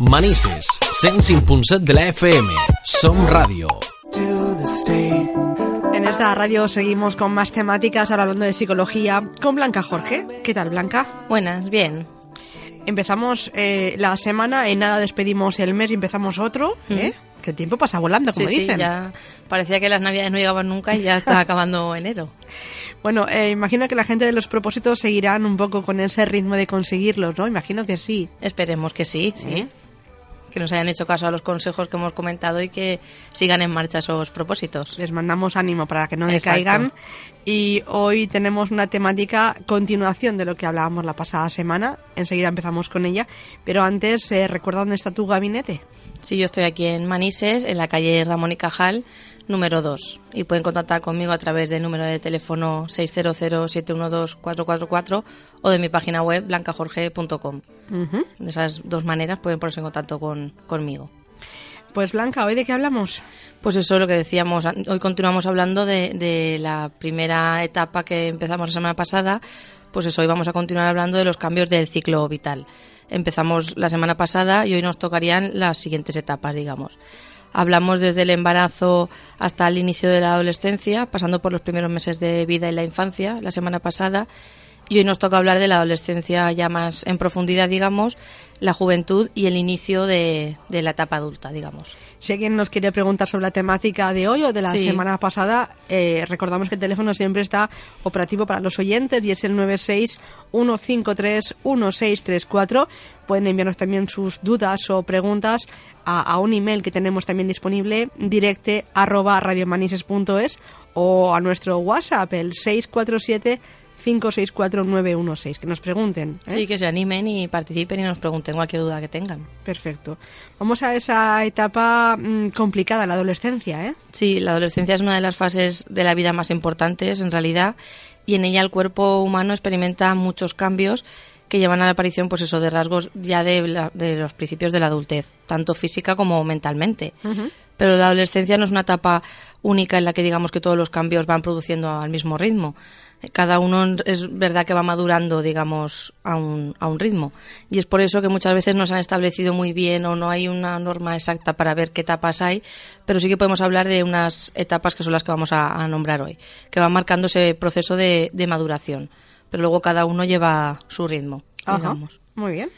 Manises, 105.7 de la FM. Som Radio. En esta radio seguimos con más temáticas, ahora hablando de psicología, con Blanca Jorge. ¿Qué tal, Blanca? Buenas, bien. Empezamos eh, la semana, en nada despedimos el mes y empezamos otro, ¿eh? Que el tiempo pasa volando, como Sí, sí, dicen. ya parecía que las navidades no llegaban nunca y ya está acabando enero. Bueno, eh, imagino que la gente de los propósitos seguirán un poco con ese ritmo de conseguirlos, ¿no? Imagino que sí. Esperemos que sí, sí. Que nos hayan hecho caso a los consejos que hemos comentado y que sigan en marcha esos propósitos. Les mandamos ánimo para que no decaigan. Y hoy tenemos una temática continuación de lo que hablábamos la pasada semana. Enseguida empezamos con ella. Pero antes, eh, recuerda dónde está tu gabinete. Sí, yo estoy aquí en Manises, en la calle Ramón y Cajal, número 2. Y pueden contactar conmigo a través del número de teléfono 600-712-444 o de mi página web blancajorge.com. De esas dos maneras pueden ponerse en contacto con, conmigo. Pues Blanca, ¿hoy de qué hablamos? Pues eso es lo que decíamos. Hoy continuamos hablando de, de la primera etapa que empezamos la semana pasada. Pues eso, hoy vamos a continuar hablando de los cambios del ciclo vital. Empezamos la semana pasada y hoy nos tocarían las siguientes etapas, digamos. Hablamos desde el embarazo hasta el inicio de la adolescencia, pasando por los primeros meses de vida y la infancia, la semana pasada. Y hoy nos toca hablar de la adolescencia ya más en profundidad, digamos, la juventud y el inicio de, de la etapa adulta, digamos. Si alguien nos quiere preguntar sobre la temática de hoy o de la Sí. semana pasada, eh, recordamos que el teléfono siempre está operativo para los oyentes y es el 96-153-1634. Pueden enviarnos también sus dudas o preguntas a, a un email que tenemos también disponible, directe arroba radiomanises.es o a nuestro WhatsApp, el 647 564 916 que nos pregunten. ¿eh? Sí, que se animen y participen y nos pregunten cualquier duda que tengan. Perfecto. Vamos a esa etapa mm, complicada, la adolescencia, ¿eh? Sí, la adolescencia es una de las fases de la vida más importantes en realidad y en ella el cuerpo humano experimenta muchos cambios que llevan a la aparición pues eso de rasgos ya de, la- de los principios de la adultez, tanto física como mentalmente. Pero la adolescencia no es una etapa única en la que digamos que todos los cambios van produciendo al mismo ritmo. Cada uno es verdad que va madurando, digamos, a un, a un ritmo. Y es por eso que muchas veces no se han establecido muy bien o no hay una norma exacta para ver qué etapas hay, pero sí que podemos hablar de unas etapas que son las que vamos a, a nombrar hoy, que van marcando ese proceso de, de maduración. Pero luego cada uno lleva su ritmo, Ajá. digamos. Muy bien.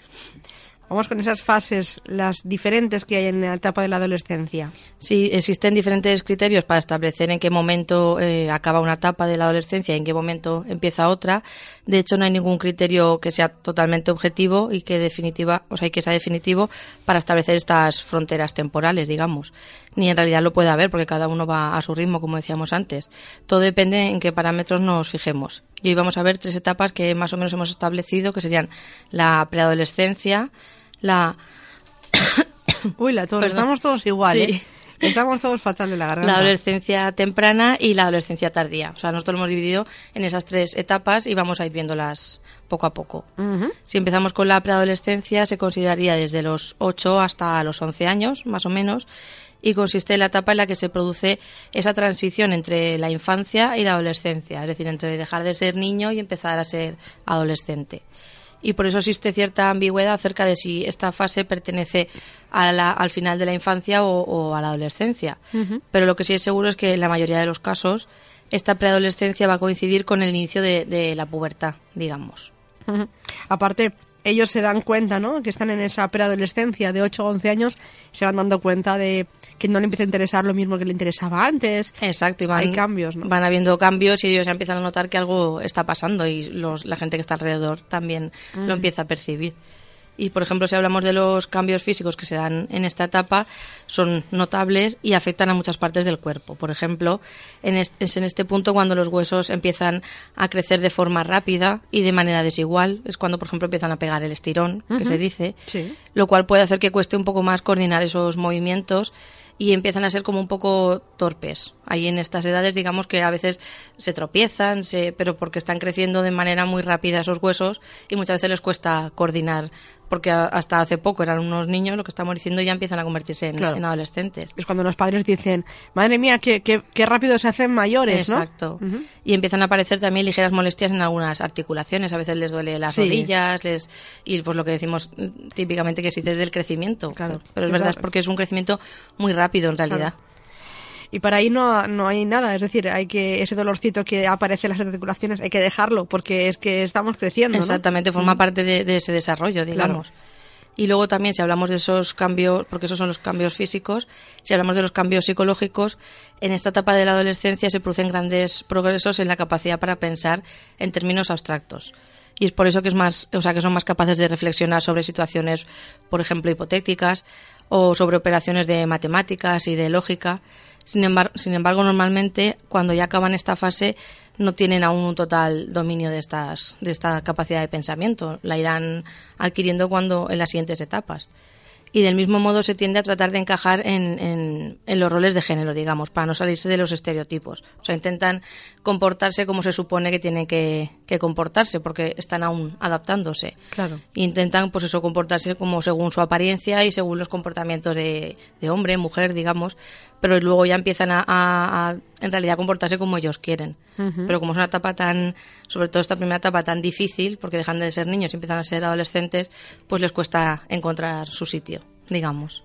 Vamos con esas fases, las diferentes que hay en la etapa de la adolescencia. Sí, existen diferentes criterios para establecer en qué momento eh, acaba una etapa de la adolescencia y en qué momento empieza otra. De hecho, no hay ningún criterio que sea totalmente objetivo y que definitiva, o sea, que sea definitivo para establecer estas fronteras temporales, digamos. Ni en realidad lo puede haber porque cada uno va a su ritmo, como decíamos antes. Todo depende en qué parámetros nos fijemos. Y hoy vamos a ver tres etapas que más o menos hemos establecido, que serían la preadolescencia, la Uy, la Perdón. estamos todos igual, Sí. ¿eh? Estamos todos fatal de la garganta. la adolescencia temprana y la adolescencia tardía. O sea, nosotros lo hemos dividido en esas tres etapas y vamos a ir viéndolas poco a poco. Si empezamos con la preadolescencia, se consideraría desde los 8 hasta los 11 años, más o menos, y consiste en la etapa en la que se produce esa transición entre la infancia y la adolescencia, es decir, entre dejar de ser niño y empezar a ser adolescente. Y por eso existe cierta ambigüedad acerca de si esta fase pertenece a la- al final de la infancia o, o a la adolescencia. Pero lo que sí es seguro es que en la mayoría de los casos esta preadolescencia va a coincidir con el inicio de, de la pubertad, digamos. Aparte, ellos se dan cuenta, ¿no? Que están en esa preadolescencia de 8 o 11 años, se van dando cuenta de que no le empieza a interesar lo mismo que le interesaba antes. Exacto, y van, Hay cambios, ¿no? van habiendo cambios y ellos ya empiezan a notar que algo está pasando y los, la gente que está alrededor también lo empieza a percibir. Y, por ejemplo, si hablamos de los cambios físicos que se dan en esta etapa, son notables y afectan a muchas partes del cuerpo. Por ejemplo, en es, es en este punto cuando los huesos empiezan a crecer de forma rápida y de manera desigual. Es cuando, por ejemplo, empiezan a pegar el estirón, que se dice, Sí. lo cual puede hacer que cueste un poco más coordinar esos movimientos y empiezan a ser como un poco torpes. Ahí en estas edades, digamos que a veces se tropiezan, se, pero porque están creciendo de manera muy rápida esos huesos y muchas veces les cuesta coordinar porque hasta hace poco eran unos niños, lo que estamos diciendo ya empiezan a convertirse en, adolescentes. Es cuando los padres dicen, madre mía, qué, qué, qué rápido se hacen mayores, Exacto. Y empiezan a aparecer también ligeras molestias en algunas articulaciones, a veces les duele las rodillas, les y pues lo que decimos típicamente que es desde el crecimiento. Claro. Pero es verdad, es porque es un crecimiento muy rápido en realidad. Y para ahí no, no hay nada, es decir, hay que ese dolorcito que aparece en las articulaciones hay que dejarlo porque es que estamos creciendo. Exactamente, forma parte de, ese desarrollo, digamos. Y luego también, si hablamos de esos cambios, porque esos son los cambios físicos, si hablamos de los cambios psicológicos, en esta etapa de la adolescencia se producen grandes progresos en la capacidad para pensar en términos abstractos. Y es por eso que es más, o sea, que son más capaces de reflexionar sobre situaciones, por ejemplo, hipotéticas o sobre operaciones de matemáticas y de lógica. Sin embargo, sin embargo, normalmente cuando ya acaban esta fase no tienen aún un total dominio de estas de esta capacidad de pensamiento, la irán adquiriendo cuando en las siguientes etapas y del mismo modo se tiende a tratar de encajar en, en, los roles de género, digamos, para no salirse de los estereotipos. O sea, intentan comportarse como se supone que tienen que, comportarse, porque están aún adaptándose. Claro. intentan, pues eso, comportarse como según su apariencia y según los comportamientos de, de hombre, mujer, digamos, pero luego ya empiezan a, en realidad comportarse como ellos quieren. Pero como es una etapa tan, sobre todo esta primera etapa tan difícil, porque dejan de ser niños y empiezan a ser adolescentes, pues les cuesta encontrar su sitio digamos.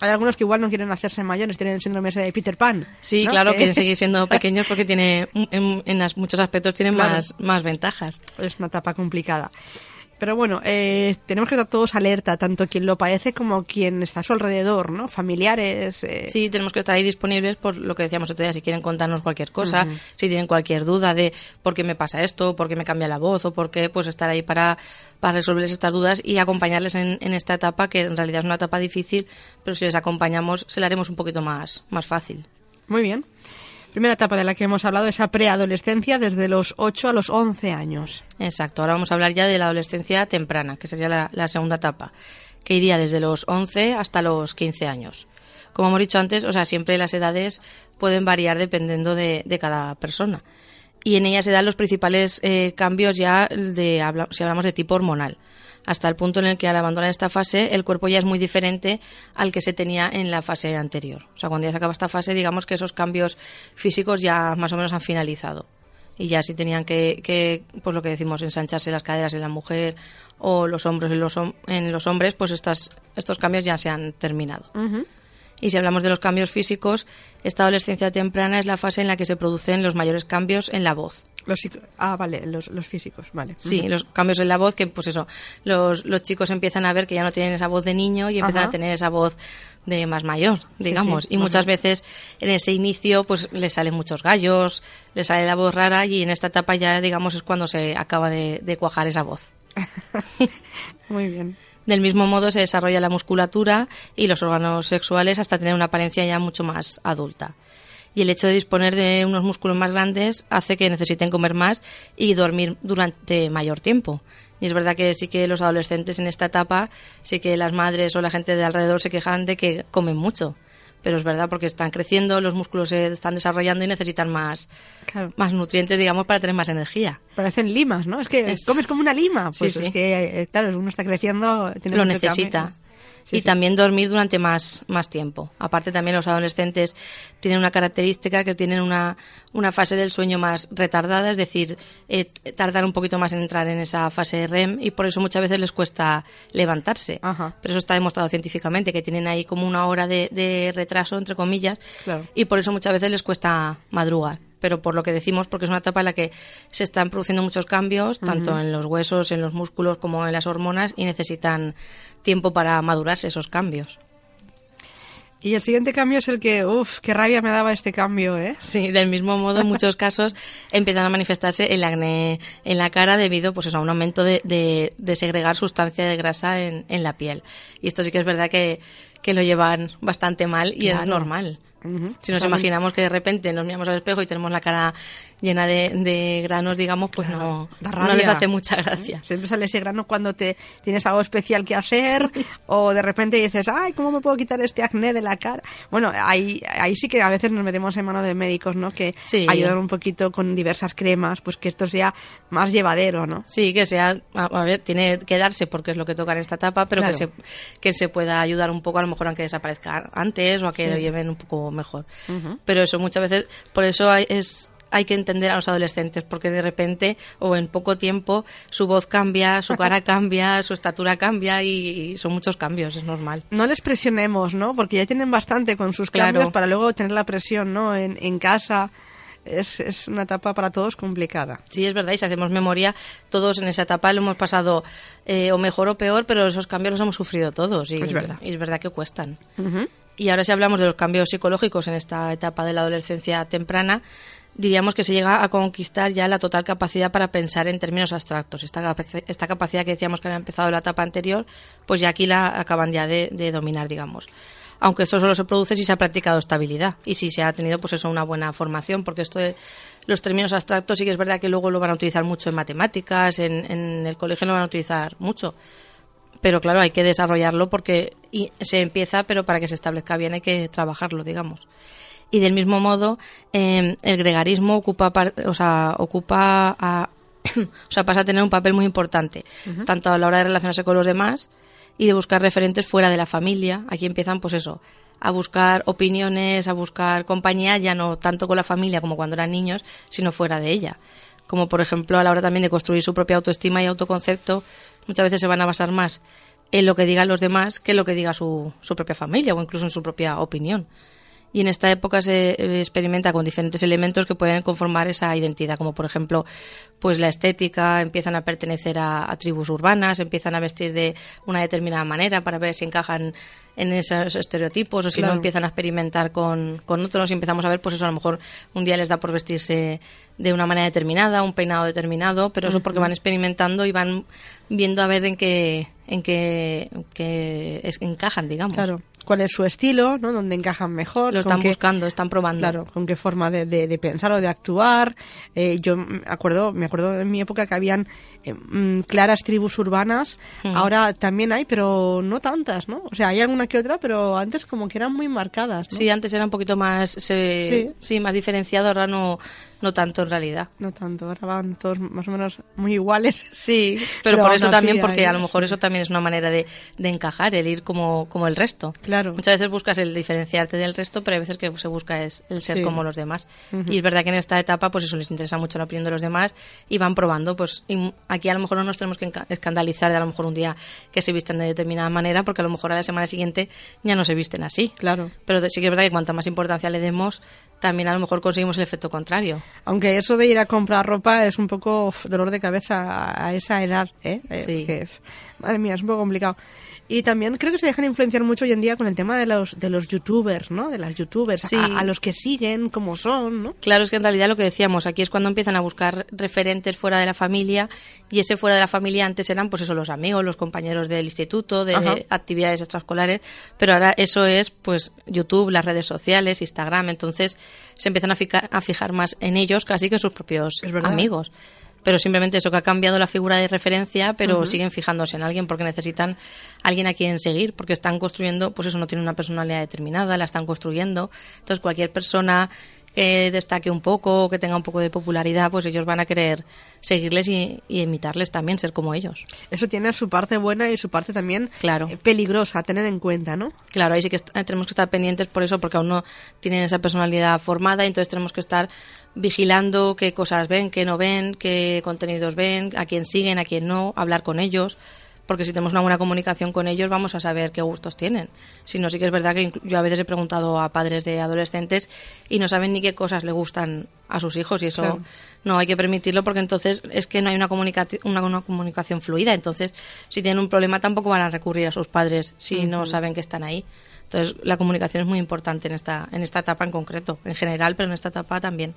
Hay algunos que igual no quieren hacerse mayores, tienen el síndrome de Peter Pan. Sí, claro, quieren seguir siendo pequeños porque tiene en, muchos aspectos tienen más, más ventajas. Es una etapa complicada. Pero bueno, eh, tenemos que estar todos alerta, tanto quien lo padece como quien está a su alrededor, ¿no? Familiares. Eh. Sí, tenemos que estar ahí disponibles por lo que decíamos otro día, si quieren contarnos cualquier cosa, si tienen cualquier duda de por qué me pasa esto, por qué me cambia la voz o por qué, pues estar ahí para, para resolverles estas dudas y acompañarles en, en esta etapa, que en realidad es una etapa difícil, pero si les acompañamos se la haremos un poquito más, más fácil. Muy bien. Primera etapa de la que hemos hablado, esa preadolescencia desde los 8 a los 11 años. Exacto, ahora vamos a hablar ya de la adolescencia temprana, que sería la, segunda etapa, que iría desde los 11 hasta los 15 años. Como hemos dicho antes, o sea, siempre las edades pueden variar dependiendo de, cada persona. Y en ella se dan los principales eh, cambios ya de, si hablamos de tipo hormonal hasta el punto en el que al abandonar esta fase el cuerpo ya es muy diferente al que se tenía en la fase anterior. O sea, cuando ya se acaba esta fase, digamos que esos cambios físicos ya más o menos han finalizado. Y ya si tenían que, pues lo que decimos, ensancharse las caderas en la mujer o los hombros en los, en los hombres, pues estas, estos cambios ya se han terminado. Y si hablamos de los cambios físicos, esta adolescencia temprana es la fase en la que se producen los mayores cambios en la voz. Los, ah, vale, los, físicos, vale. Sí, los cambios en la voz, que pues eso, los, los chicos empiezan a ver que ya no tienen esa voz de niño y empiezan a tener esa voz de más mayor, digamos. Y muchas veces en ese inicio pues les salen muchos gallos, les sale la voz rara y en esta etapa ya, digamos, es cuando se acaba de, de cuajar esa voz. Muy bien. Del mismo modo se desarrolla la musculatura y los órganos sexuales hasta tener una apariencia ya mucho más adulta y el hecho de disponer de unos músculos más grandes hace que necesiten comer más y dormir durante mayor tiempo. Y es verdad que sí que los adolescentes en esta etapa, sí que las madres o la gente de alrededor se quejan de que comen mucho. Pero es verdad porque están creciendo, los músculos se están desarrollando y necesitan más, más nutrientes, digamos, para tener más energía. Parecen limas, ¿no? Es que comes como una lima. Pues es que, eh, claro, uno está creciendo. Tiene Lo necesita y también dormir durante más, más tiempo. Aparte también los adolescentes tienen una característica que tienen una, una fase del sueño más retardada, es decir, eh, tardan un poquito más en entrar en esa fase REM y por eso muchas veces les cuesta levantarse. Pero eso está demostrado científicamente, que tienen ahí como una hora de, de retraso, entre comillas, y por eso muchas veces les cuesta madrugar pero por lo que decimos, porque es una etapa en la que se están produciendo muchos cambios, tanto en los huesos, en los músculos como en las hormonas, y necesitan tiempo para madurarse esos cambios. Y el siguiente cambio es el que, uff, qué rabia me daba este cambio, ¿eh? Sí, del mismo modo, en muchos casos empiezan a manifestarse el acné en la cara debido pues, a un aumento de, de, segregar sustancia de grasa en, en, la piel. Y esto sí que es verdad que, que lo llevan bastante mal y es normal Si nos Son- imaginamos que de repente nos miramos al espejo y tenemos la cara llena de, de granos, digamos, pues no, no les hace mucha gracia. Siempre sale ese grano cuando te tienes algo especial que hacer o de repente dices, ay, ¿cómo me puedo quitar este acné de la cara? Bueno, ahí, ahí sí que a veces nos metemos en mano de médicos, ¿no? Que Sí. ayudan un poquito con diversas cremas, pues que esto sea más llevadero, ¿no? Sí, que sea, a, a ver, tiene que darse porque es lo que toca en esta etapa, pero Claro. que, se, que se pueda ayudar un poco, a lo mejor aunque desaparezca antes o a que Sí. lo lleven un poco mejor. Pero eso muchas veces, por eso hay, es, hay que entender a los adolescentes, porque de repente o en poco tiempo su voz cambia, su cara cambia, su estatura cambia y, y son muchos cambios, es normal. No les presionemos, ¿no? Porque ya tienen bastante con sus Claro. cambios para luego tener la presión, ¿no? En, en casa. Es, es una etapa para todos complicada. Sí, es verdad, y si hacemos memoria, todos en esa etapa lo hemos pasado eh, o mejor o peor, pero esos cambios los hemos sufrido todos y Es verdad. y es verdad que cuestan. Y ahora si hablamos de los cambios psicológicos en esta etapa de la adolescencia temprana, diríamos que se llega a conquistar ya la total capacidad para pensar en términos abstractos. Esta, capaci- esta capacidad que decíamos que había empezado la etapa anterior, pues ya aquí la acaban ya de, de dominar, digamos. Aunque esto solo se produce si se ha practicado estabilidad y si se ha tenido pues eso una buena formación, porque esto de los términos abstractos sí que es verdad que luego lo van a utilizar mucho en matemáticas, en, en el colegio lo van a utilizar mucho pero claro, hay que desarrollarlo porque se empieza, pero para que se establezca bien hay que trabajarlo, digamos. Y del mismo modo, eh, el gregarismo ocupa, o sea, ocupa a- o sea, pasa a tener un papel muy importante, tanto a la hora de relacionarse con los demás y de buscar referentes fuera de la familia. Aquí empiezan, pues eso, a buscar opiniones, a buscar compañía, ya no tanto con la familia como cuando eran niños, sino fuera de ella. Como por ejemplo a la hora también de construir su propia autoestima y autoconcepto, muchas veces se van a basar más en lo que digan los demás que en lo que diga su, su propia familia o incluso en su propia opinión. Y en esta época se eh, experimenta con diferentes elementos que pueden conformar esa identidad, como por ejemplo, pues la estética, empiezan a pertenecer a, a tribus urbanas, empiezan a vestir de una determinada manera para ver si encajan en esos estereotipos o si Claro. no empiezan a experimentar con, con otros y empezamos a ver, pues eso, a lo mejor un día les da por vestirse de una manera determinada, un peinado determinado, pero eso porque van experimentando y van viendo a ver en qué, en qué, qué es- encajan, digamos. Claro. ¿Cuál es su estilo, ¿no? ¿Dónde encajan mejor? Lo están qué- buscando, están probando. Claro, con qué forma de, de- de pensar o de actuar. Eh, yo me acuerdo, me acuerdo en mi época que habían eh, mm, claras tribus urbanas. Hmm. Ahora también hay, pero no tantas, ¿no? O sea, hay alguna que otra, pero antes como que eran muy marcadas, ¿no? Sí, antes era un poquito más, se- Sí. sí. más diferenciado, ahora no, no tanto en realidad. No tanto, ahora van todos más o menos muy iguales. Sí, pero, Pero por eso también, porque a lo mejor eso también es una manera de, de encajar, el ir como, como el resto. Claro. Muchas veces buscas el diferenciarte del resto, pero hay veces que se busca es el ser Sí. como los demás. Y es verdad que en esta etapa, pues eso les interesa mucho la opinión de los demás y van probando. Pues y aquí a lo mejor no nos tenemos que escandalizar de a lo mejor un día que se visten de determinada manera, porque a lo mejor a la semana siguiente ya no se visten así. Claro. Pero sí que es verdad que cuanta más importancia le demos, también a lo mejor conseguimos el efecto contrario. Aunque eso de ir a comprar ropa es un poco dolor de cabeza a, esa edad, ¿eh? Eh, Sí. porque, madre mía, es un poco complicado. Y también creo que se dejan influenciar mucho hoy en día con el tema de los de los youtubers, ¿no? De las youtubers, Sí. a, a los que siguen, como son, ¿no? Claro, es que en realidad lo que decíamos, aquí es cuando empiezan a buscar referentes fuera de la familia y ese fuera de la familia antes eran pues eso los amigos, los compañeros del instituto, de Ajá. actividades extraescolares, pero ahora eso es pues YouTube, las redes sociales, Instagram, entonces se empiezan a fijar, a fijar más en ellos casi que en sus propios amigos. Pero simplemente eso que ha cambiado la figura de referencia, pero siguen fijándose en alguien porque necesitan alguien a quien seguir, porque están construyendo, pues eso no tiene una personalidad determinada, la están construyendo. Entonces cualquier persona que destaque un poco, que tenga un poco de popularidad, pues ellos van a querer seguirles y, y imitarles también, ser como ellos. Eso tiene su parte buena y su parte también Claro. eh, peligrosa a tener en cuenta, ¿no? Claro, ahí sí que est- tenemos que estar pendientes por eso, porque aún no tienen esa personalidad formada, y entonces tenemos que estar vigilando qué cosas ven, qué no ven, qué contenidos ven, a quién siguen, a quién no, hablar con ellos, porque si tenemos una buena comunicación con ellos vamos a saber qué gustos tienen. Si no, sí que es verdad que yo a veces he preguntado a padres de adolescentes y no saben ni qué cosas le gustan a sus hijos y eso Claro. no hay que permitirlo porque entonces es que no hay una, una, una comunicación fluida. Entonces, si tienen un problema tampoco van a recurrir a sus padres si no saben que están ahí. Entonces, la comunicación es muy importante en esta, en esta etapa en concreto, en general, pero en esta etapa también.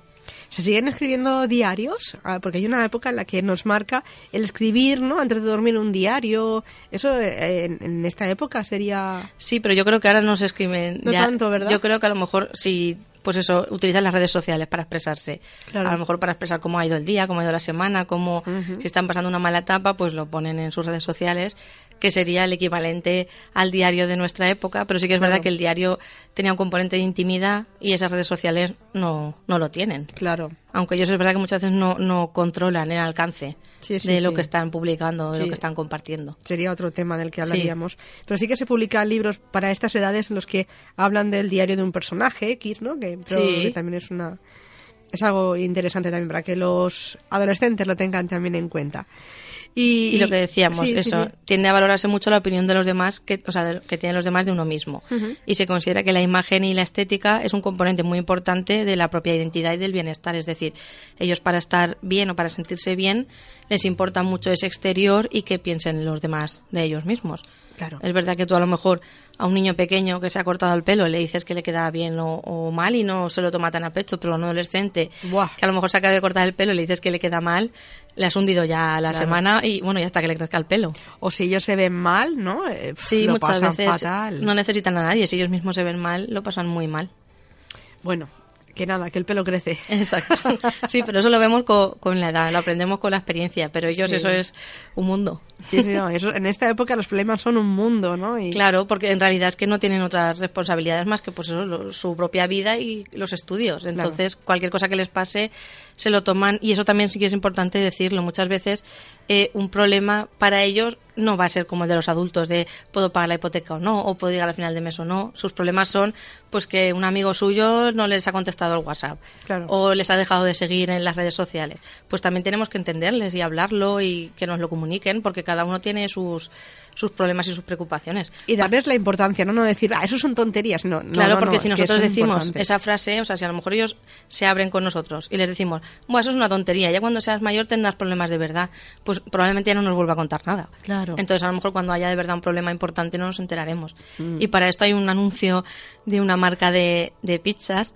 ¿Se siguen escribiendo diarios? Ah, porque hay una época en la que nos marca el escribir, ¿no? Antes de dormir un diario. Eso eh, en, en esta época sería... Sí, pero yo creo que ahora no se escriben. No ya- tanto, ¿verdad? Yo creo que a lo mejor si pues eso, utilizan las redes sociales para expresarse. Claro. A lo mejor para expresar cómo ha ido el día, cómo ha ido la semana, cómo si están pasando una mala etapa, pues lo ponen en sus redes sociales, que sería el equivalente al diario de nuestra época, pero sí que es Claro. verdad que el diario tenía un componente de intimidad y esas redes sociales no, no lo tienen. Claro. Aunque ellos es verdad que muchas veces no, no controlan el alcance Sí, sí, de lo sí. que están publicando, de lo que están compartiendo. Sería otro tema del que hablaríamos. Pero sí que se publican libros para estas edades en los que hablan del diario de un personaje X, ¿no? Que, pero que también es una es algo interesante también para que los adolescentes lo tengan también en cuenta. Y, Y lo que decíamos, sí, eso, sí. tiende a valorarse mucho la opinión de los demás, que, o sea, de- que tienen los demás de uno mismo. Y se considera que la imagen y la estética es un componente muy importante de la propia identidad y del bienestar. Es decir, ellos para estar bien o para sentirse bien, les importa mucho ese exterior y que piensen los demás de ellos mismos. Claro. Es verdad que tú a lo mejor a un niño pequeño que se ha cortado el pelo le dices que le queda bien o, o mal y no se lo toma tan a pecho, pero a un adolescente Buah. que a lo mejor se acaba de cortar el pelo y le dices que le queda mal, le has hundido ya la Claro. semana y bueno, ya hasta que le crezca el pelo. O si ellos se ven mal, ¿no? Eh, Sí, lo muchas pasan veces fatal. no necesitan a nadie, si ellos mismos se ven mal, lo pasan muy mal. Bueno, que nada, que el pelo crece. Exacto. Sí, pero eso lo vemos co- con, la edad, lo aprendemos con la experiencia, pero ellos Sí. eso es un mundo. Sí, sí, no, eso, en esta época los problemas son un mundo, ¿no? Y, Claro, porque en realidad es que no tienen otras responsabilidades más que pues eso, lo- su propia vida y los estudios. Entonces, cualquier cosa que les pase se lo toman y eso también sí que es importante decirlo. Muchas veces eh, un problema para ellos no va a ser como el de los adultos de puedo pagar la hipoteca o no o puedo llegar al final de mes o no. Sus problemas son pues que un amigo suyo no les ha contestado el WhatsApp Claro. o les ha dejado de seguir en las redes sociales. Pues también tenemos que entenderles y hablarlo y que nos lo comuniquen porque cada uno tiene sus sus problemas y sus preocupaciones. y darles la importancia, no no decir, ah, eso son tonterías. No, Claro, no, porque no, si nosotros decimos esa frase, o sea, si a lo mejor ellos se abren con nosotros y les decimos, bueno, eso es una tontería, ya cuando seas mayor tendrás problemas de verdad, pues probablemente ya no nos vuelva a contar nada. Claro. Entonces, a lo mejor cuando haya de verdad un problema importante no nos enteraremos. Mm. Y para esto hay un anuncio de una marca de, de pizzas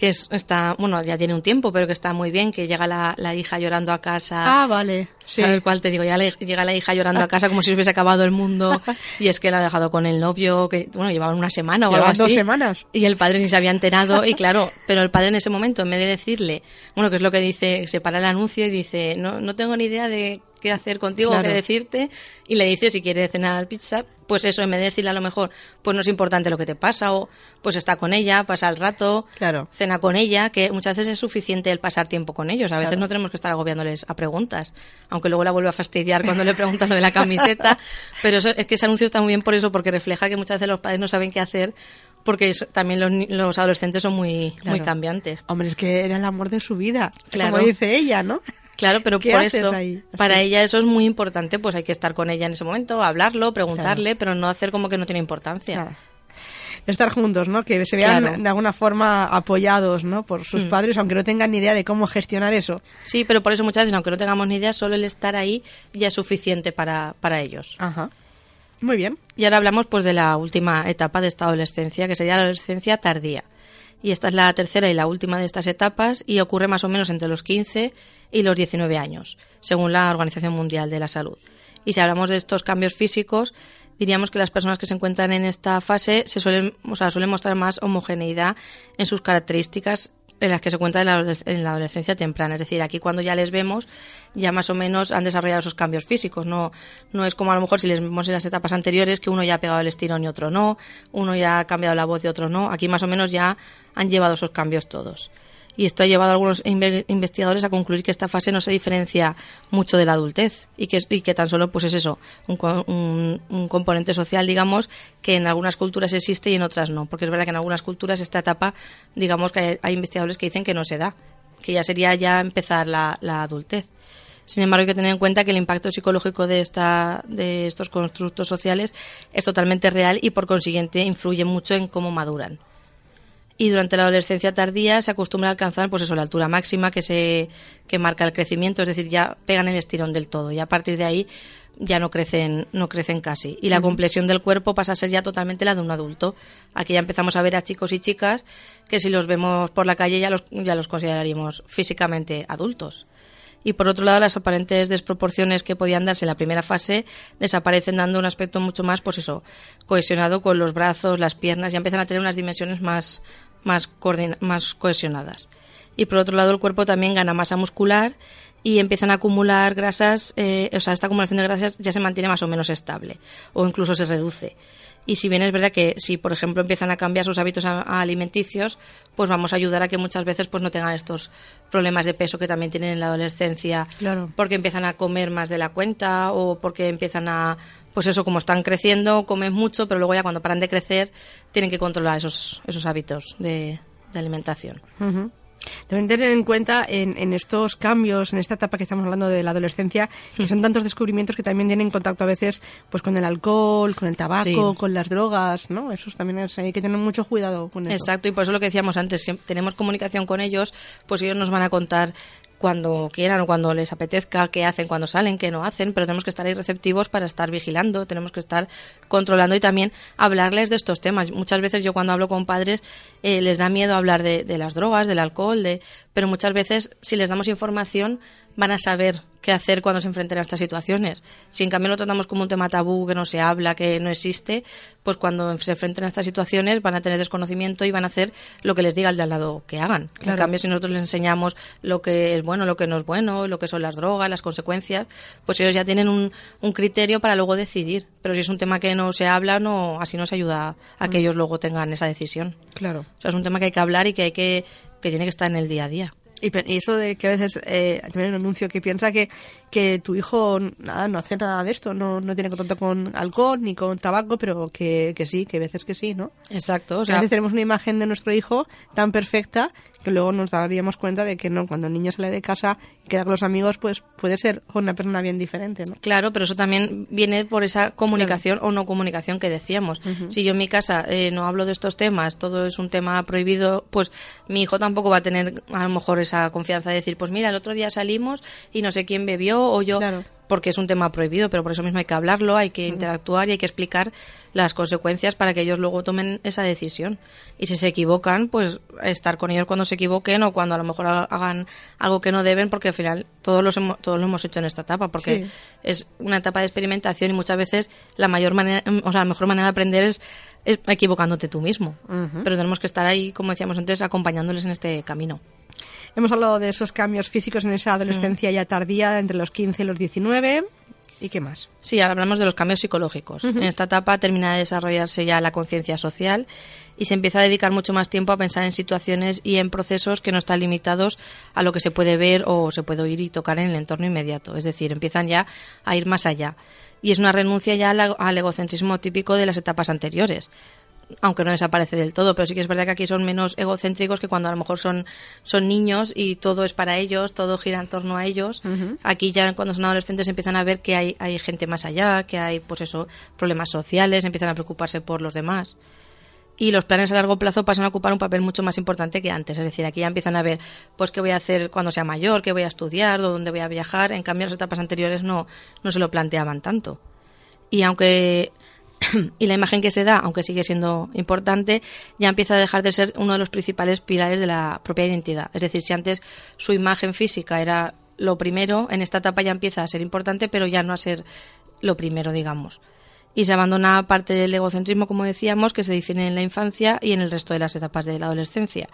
que es, está, bueno, ya tiene un tiempo, pero que está muy bien, que llega la, la hija llorando a casa. Ah, vale. Sí. ¿Sabes cuál te digo? Ya le- llega la hija llorando a casa como si se hubiese acabado el mundo y es que la ha dejado con el novio, que bueno, llevaban una semana o algo así. dos semanas. Y el padre ni se había enterado y claro, pero el padre en ese momento, en vez de decirle, bueno, que es lo que dice, se para el anuncio y dice, no, no tengo ni idea de qué hacer contigo Claro. qué decirte, y le dice si quiere cenar pizza, pues eso, en vez de decirle a lo mejor, pues no es importante lo que te pasa, o pues está con ella, pasa el rato, Claro. cena con ella, que muchas veces es suficiente el pasar tiempo con ellos. A veces Claro. no tenemos que estar agobiándoles a preguntas, aunque luego la vuelve a fastidiar cuando le preguntan lo de la camiseta. Pero eso, es que ese anuncio está muy bien por eso, porque refleja que muchas veces los padres no saben qué hacer, porque también los, los adolescentes son muy, Claro. muy cambiantes. Hombre, es que era el amor de su vida, Claro. como dice ella, ¿no? Claro, pero ¿Qué por eso, ahí? para ella eso es muy importante, pues hay que estar con ella en ese momento, hablarlo, preguntarle, pero no hacer como que no tiene importancia. Estar juntos, ¿no? Que se vean Claro. de alguna forma apoyados, ¿no? Por Mm. sus padres, aunque no tengan ni idea de cómo gestionar eso. Sí, pero por eso muchas veces, aunque no tengamos ni idea, solo el estar ahí ya es suficiente para, para ellos. Ajá. Muy bien. Y ahora hablamos pues de la última etapa de esta adolescencia, que sería la adolescencia tardía. Y esta es la tercera y la última de estas etapas y ocurre más o menos entre los 15 y los 19 años, según la Organización Mundial de la Salud. Y si hablamos de estos cambios físicos, diríamos que las personas que se encuentran en esta fase se suelen, o sea, suelen mostrar más homogeneidad en sus características en las que se encuentran en la, en la adolescencia temprana. Es decir, aquí cuando ya les vemos, ya más o menos han desarrollado esos cambios físicos. No, no es como a lo mejor si les vemos en las etapas anteriores que uno ya ha pegado el estirón y otro no, uno ya ha cambiado la voz y otro no. Aquí más o menos ya han llevado esos cambios todos. Y esto ha llevado a algunos inve- investigadores a concluir que esta fase no se diferencia mucho de la adultez y que, tan solo pues es eso, un- un componente social, digamos, que en algunas culturas existe y en otras no. Porque es verdad que en algunas culturas esta etapa, digamos que hay, hay investigadores que dicen que no se da, que ya sería ya empezar la, la adultez. Sin embargo, hay que tener en cuenta que el impacto psicológico de, esta, de estos constructos sociales es totalmente real y por consiguiente influye mucho en cómo maduran. Y durante la adolescencia tardía se acostumbra a alcanzar pues eso la altura máxima que se que marca el crecimiento es decir ya pegan el estirón del todo y a partir de ahí ya no crecen no crecen casi. Y la complexión del cuerpo pasa a ser ya totalmente la de un adulto. Aquí ya empezamos a ver a chicos y chicas que si los vemos por la calle ya los ya los consideraríamos físicamente adultos. Y por otro lado las aparentes desproporciones que podían darse en la primera fase desaparecen dando un aspecto mucho más pues eso cohesionado con los brazos las piernas. Ya empiezan a tener unas dimensiones más más, más cohesionadas. Y por otro lado, el cuerpo también gana masa muscular y empiezan a acumular grasas, eh, o sea, esta acumulación de grasas ya se mantiene más o menos estable o incluso se reduce. Y si bien es verdad que si, por ejemplo, empiezan a cambiar sus hábitos alimenticios, pues vamos a ayudar a que muchas veces pues no tengan estos problemas de peso que también tienen en la adolescencia, Claro. porque empiezan a comer más de la cuenta o porque empiezan a, pues eso, como están creciendo, comen mucho, pero luego ya cuando paran de crecer tienen que controlar esos, esos hábitos de, de alimentación. Deben tener en cuenta en, en estos cambios, en esta etapa que estamos hablando de la adolescencia, que son tantos descubrimientos que también tienen contacto a veces pues con el alcohol, con el tabaco, Sí. con las drogas, ¿no? Eso también es, hay que tener mucho cuidado con eso. Exacto, y por eso lo que decíamos antes, si tenemos comunicación con ellos, pues ellos nos van a contar cuando quieran o cuando les apetezca, qué hacen cuando salen, qué no hacen, pero tenemos que estar ahí receptivos para estar vigilando, tenemos que estar controlando y también hablarles de estos temas. Muchas veces yo cuando hablo con padres eh, les da miedo hablar de, de las drogas, del alcohol, de, pero muchas veces si les damos información van a saber qué hacer cuando se enfrenten a estas situaciones. Si en cambio lo tratamos como un tema tabú, que no se habla, que no existe, pues cuando se enfrenten a estas situaciones van a tener desconocimiento y van a hacer lo que les diga el de al lado que hagan. En cambio, si nosotros les enseñamos lo que es bueno, lo que no es bueno, lo que son las drogas, las consecuencias, pues ellos ya tienen un, un criterio para luego decidir. Pero si es un tema que no se habla, no, así no se ayuda a que ellos luego tengan esa decisión. Claro. O sea, es un tema que hay que hablar y que hay que, que tiene que estar en el día a día. Y, eso de que a veces eh, también un anuncio que piensa que, que tu hijo nada, no hace nada de esto, no, no tiene contacto con alcohol ni con tabaco, pero que, que sí, que a veces que sí, ¿no? Exacto. O a sea, veces tenemos una imagen de nuestro hijo tan perfecta que luego nos daríamos cuenta de que no, cuando el niño sale de casa y queda con los amigos, pues puede ser una persona bien diferente, ¿no? Claro, pero eso también viene por esa comunicación o no comunicación que decíamos. Si yo en mi casa eh, no hablo de estos temas, todo es un tema prohibido, pues mi hijo tampoco va a tener a lo mejor esa confianza de decir, pues mira, el otro día salimos y no sé quién bebió o yo, Claro. Porque es un tema prohibido, pero por eso mismo hay que hablarlo, hay que interactuar y hay que explicar las consecuencias para que ellos luego tomen esa decisión. Y si se equivocan, pues estar con ellos cuando se equivoquen o cuando a lo mejor ha- hagan algo que no deben, porque al final todos, los hemo- todos lo hemos hecho en esta etapa, porque Sí. es una etapa de experimentación y muchas veces la mayor manera, o sea, la mejor manera de aprender es, es equivocándote tú mismo. Pero tenemos que estar ahí, como decíamos antes, acompañándoles en este camino. Hemos hablado de esos cambios físicos en esa adolescencia ya tardía, entre los 15 y los 19. ¿Y qué más? Sí, ahora hablamos de los cambios psicológicos. En esta etapa termina de desarrollarse ya la conciencia social y se empieza a dedicar mucho más tiempo a pensar en situaciones y en procesos que no están limitados a lo que se puede ver o se puede oír y tocar en el entorno inmediato. Es decir, empiezan ya a ir más allá. Y es una renuncia ya al, al egocentrismo típico de las etapas anteriores aunque no desaparece del todo, pero sí que es verdad que aquí son menos egocéntricos que cuando a lo mejor son, son niños y todo es para ellos, todo gira en torno a ellos. Aquí ya cuando son adolescentes empiezan a ver que hay, hay gente más allá, que hay pues eso, problemas sociales, empiezan a preocuparse por los demás. Y los planes a largo plazo pasan a ocupar un papel mucho más importante que antes. Es decir, aquí ya empiezan a ver, pues, qué voy a hacer cuando sea mayor, qué voy a estudiar, dónde voy a viajar. En cambio, las etapas anteriores no, no se lo planteaban tanto. Y aunque y la imagen que se da, aunque sigue siendo importante, ya empieza a dejar de ser uno de los principales pilares de la propia identidad. Es decir, si antes su imagen física era lo primero, en esta etapa ya empieza a ser importante, pero ya no a ser lo primero, digamos. Y se abandona parte del egocentrismo, como decíamos, que se define en la infancia y en el resto de las etapas de la adolescencia.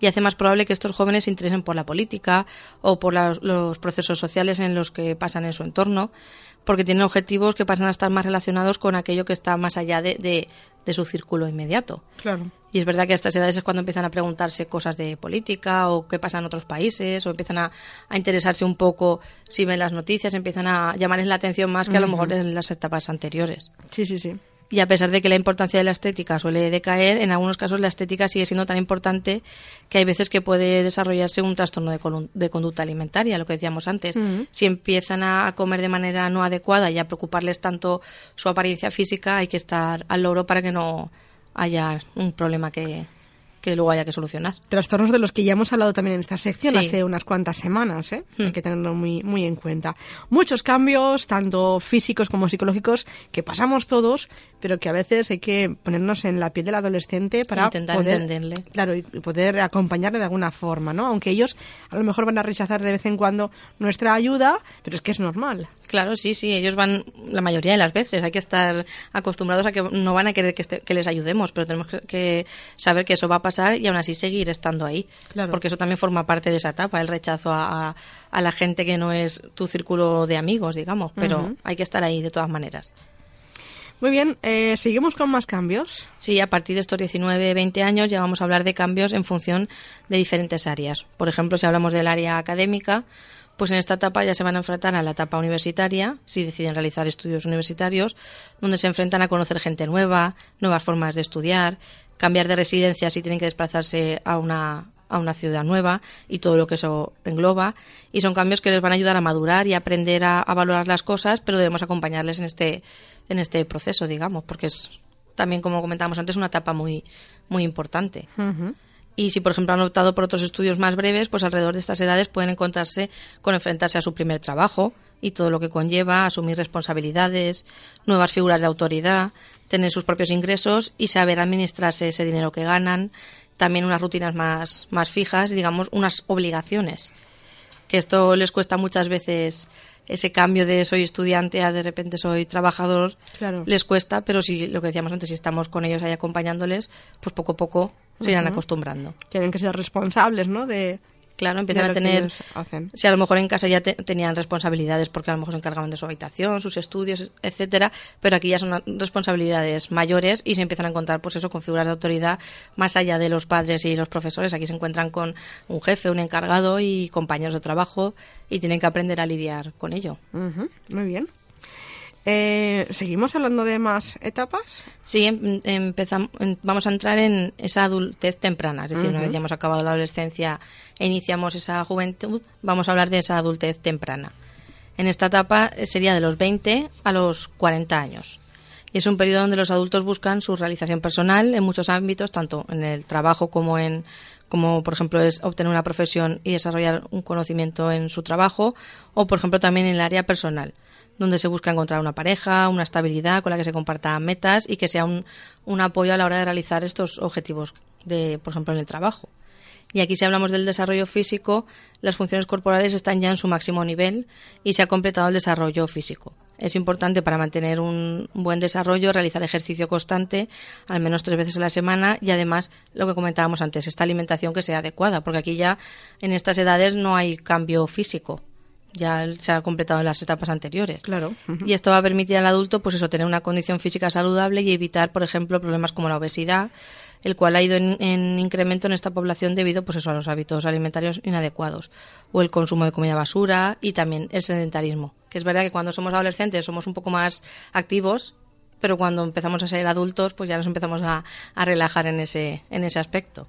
Y hace más probable que estos jóvenes se interesen por la política o por los procesos sociales en los que pasan en su entorno, porque tienen objetivos que pasan a estar más relacionados con aquello que está más allá de, de- de su círculo inmediato. Claro. Y es verdad que a estas edades es cuando empiezan a preguntarse cosas de política o qué pasa en otros países o empiezan a, a interesarse un poco si ven las noticias, empiezan a llamarles la atención más que a lo mejor en las etapas anteriores. Sí, sí, sí. Y a pesar de que la importancia de la estética suele decaer, en algunos casos la estética sigue siendo tan importante que hay veces que puede desarrollarse un trastorno de, conducta alimentaria, lo que decíamos antes. Si empiezan a comer de manera no adecuada y a preocuparles tanto su apariencia física, hay que estar al loro para que no haya un problema que, que luego haya que solucionar. Trastornos de los que ya hemos hablado también en esta sección Sí. hace unas cuantas semanas, ¿eh? Hmm. Hay que tenerlo muy, muy en cuenta. Muchos cambios, tanto físicos como psicológicos, que pasamos todos, pero que a veces hay que ponernos en la piel del adolescente para Intentar poder, entenderle. claro, y poder acompañarle de alguna forma, ¿no? Aunque ellos a lo mejor van a rechazar de vez en cuando nuestra ayuda, pero es que es normal. Claro, sí, sí, ellos van la mayoría de las veces. Hay que estar acostumbrados a que no van a querer que, este- que les ayudemos, pero tenemos que, que saber que eso va a pasar y aún así seguir estando ahí. Claro. Porque eso también forma parte de esa etapa, el rechazo a, a- a la gente que no es tu círculo de amigos, digamos. Pero hay que estar ahí de todas maneras. Muy bien, eh, seguimos con más cambios. Sí, a partir de estos 19, 20 años ya vamos a hablar de cambios en función de diferentes áreas. Por ejemplo, si hablamos del área académica, pues en esta etapa ya se van a enfrentar a la etapa universitaria, si deciden realizar estudios universitarios, donde se enfrentan a conocer gente nueva, nuevas formas de estudiar, cambiar de residencia si tienen que desplazarse a una a una ciudad nueva y todo lo que eso engloba. Y son cambios que les van a ayudar a madurar y aprender a, a valorar las cosas pero debemos acompañarles en este en este proceso digamos porque es también como comentábamos antes una etapa muy muy importante. Y si, por ejemplo, han optado por otros estudios más breves, pues alrededor de estas edades pueden encontrarse con enfrentarse a su primer trabajo y todo lo que conlleva, asumir responsabilidades, nuevas figuras de autoridad, tener sus propios ingresos y saber administrarse ese dinero que ganan, también unas rutinas más, más fijas y, digamos, unas obligaciones. Que esto les cuesta muchas veces ese cambio de soy estudiante a de repente soy trabajador Claro. les cuesta, pero si lo que decíamos antes, si estamos con ellos ahí acompañándoles, pues poco a poco se irán acostumbrando. Tienen que ser responsables, ¿no? De, Claro, empiezan a tener, hacen. si a lo mejor en casa ya te- tenían responsabilidades porque a lo mejor se encargaban de su habitación, sus estudios, etcétera, pero aquí ya son responsabilidades mayores y se empiezan a encontrar, pues eso, con figuras de autoridad más allá de los padres y los profesores. Aquí se encuentran con un jefe, un encargado y compañeros de trabajo y tienen que aprender a lidiar con ello. Muy bien. Eh, ¿Seguimos hablando de más etapas? Sí, em- empezam- em- vamos a entrar en esa adultez temprana, es decir, una vez ya hemos acabado la adolescencia e iniciamos esa juventud, vamos a hablar de esa adultez temprana. En esta etapa eh, sería de los 20 a los 40 años. Y es un periodo donde los adultos buscan su realización personal en muchos ámbitos, tanto en el trabajo como en como por ejemplo es obtener una profesión y desarrollar un conocimiento en su trabajo o por ejemplo también en el área personal donde se busca encontrar una pareja, una estabilidad con la que se compartan metas y que sea un, un apoyo a la hora de realizar estos objetivos, de, por ejemplo, en el trabajo. Y aquí si hablamos del desarrollo físico, las funciones corporales están ya en su máximo nivel y se ha completado el desarrollo físico. Es importante para mantener un buen desarrollo realizar ejercicio constante, al menos tres veces a la semana, y además lo que comentábamos antes, esta alimentación que sea adecuada, porque aquí ya en estas edades no hay cambio físico, ya se ha completado en las etapas anteriores. Claro. Y esto va a permitir al adulto, pues eso, tener una condición física saludable y evitar, por ejemplo, problemas como la obesidad, el cual ha ido en, en incremento en esta población debido, pues eso, a los hábitos alimentarios inadecuados, o el consumo de comida basura y también el sedentarismo. Que es verdad que cuando somos adolescentes somos un poco más activos, pero cuando empezamos a ser adultos, pues ya nos empezamos a, a relajar en ese, en ese aspecto.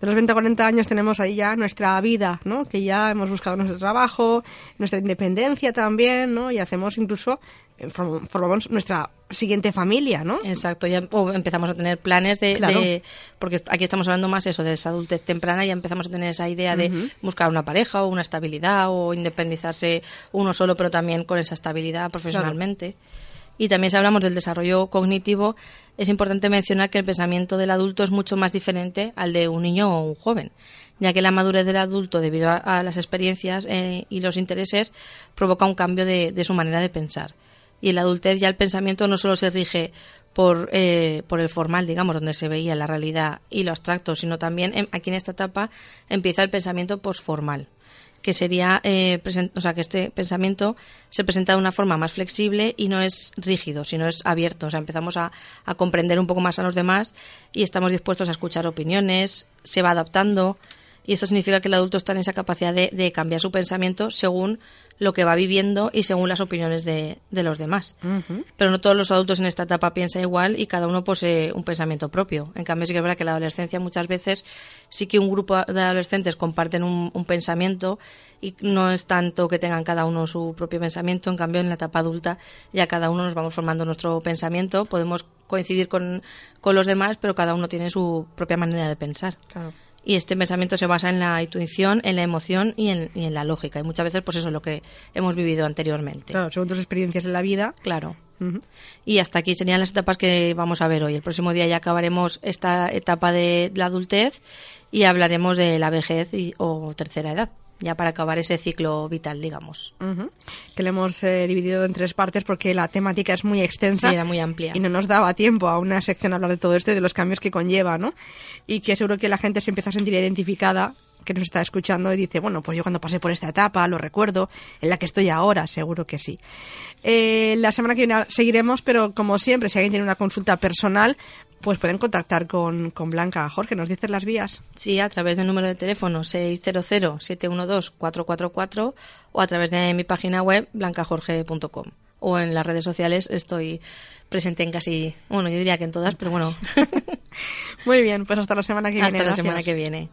De los 20 a 40 años tenemos ahí ya nuestra vida, ¿no? Que ya hemos buscado nuestro trabajo, nuestra independencia también, ¿no? Y hacemos incluso, eh, form- formamos nuestra siguiente familia, ¿no? Exacto, ya empezamos a tener planes de, Claro. de- porque aquí estamos hablando más eso de esa adultez temprana, ya empezamos a tener esa idea de buscar una pareja o una estabilidad o independizarse uno solo, pero también con esa estabilidad profesionalmente. Y también si hablamos del desarrollo cognitivo, es importante mencionar que el pensamiento del adulto es mucho más diferente al de un niño o un joven, ya que la madurez del adulto, debido a, las experiencias eh, y los intereses, provoca un cambio de, su manera de pensar. Y en la adultez ya el pensamiento no solo se rige por, eh, por el formal, digamos, donde se veía la realidad y lo abstracto, sino también aquí en esta etapa empieza el pensamiento posformal que sería, eh, presen- o sea, que este pensamiento se presenta de una forma más flexible y no es rígido, sino es abierto. O sea, empezamos a, a comprender un poco más a los demás y estamos dispuestos a escuchar opiniones, se va adaptando y esto significa que el adulto está en esa capacidad de, de cambiar su pensamiento según lo que va viviendo y según las opiniones de, de los demás. Pero no todos los adultos en esta etapa piensan igual y cada uno posee un pensamiento propio. En cambio, sí que es verdad que en la adolescencia muchas veces sí que un grupo de adolescentes comparten un, un pensamiento y no es tanto que tengan cada uno su propio pensamiento. En cambio, en la etapa adulta ya cada uno nos vamos formando nuestro pensamiento, podemos coincidir con, con los demás, pero cada uno tiene su propia manera de pensar. Claro. Y este pensamiento se basa en la intuición, en la emoción y en, y en la lógica. Y muchas veces, pues eso es lo que hemos vivido anteriormente. Claro, según tus experiencias en la vida. Claro. Y hasta aquí serían las etapas que vamos a ver hoy. El próximo día ya acabaremos esta etapa de la adultez y hablaremos de la vejez y, o tercera edad, ya para acabar ese ciclo vital, digamos. Que lo hemos eh, dividido en tres partes porque la temática es muy extensa. Sí, era muy amplia. Y no nos daba tiempo a una sección a hablar de todo esto y de los cambios que conlleva, ¿no? Y que seguro que la gente se empieza a sentir identificada que nos está escuchando y dice, bueno, pues yo cuando pasé por esta etapa lo recuerdo, en la que estoy ahora, seguro que sí. Eh, la semana que viene seguiremos, pero como siempre, si alguien tiene una consulta personal, pues pueden contactar con, con Blanca. Jorge, ¿nos dices las vías? Sí, a través del número de teléfono 600-712-444 o a través de mi página web blancajorge.com. O en las redes sociales estoy presente en casi, bueno, yo diría que en todas, pero bueno, Muy bien, pues hasta la semana que viene. hasta la semana que viene.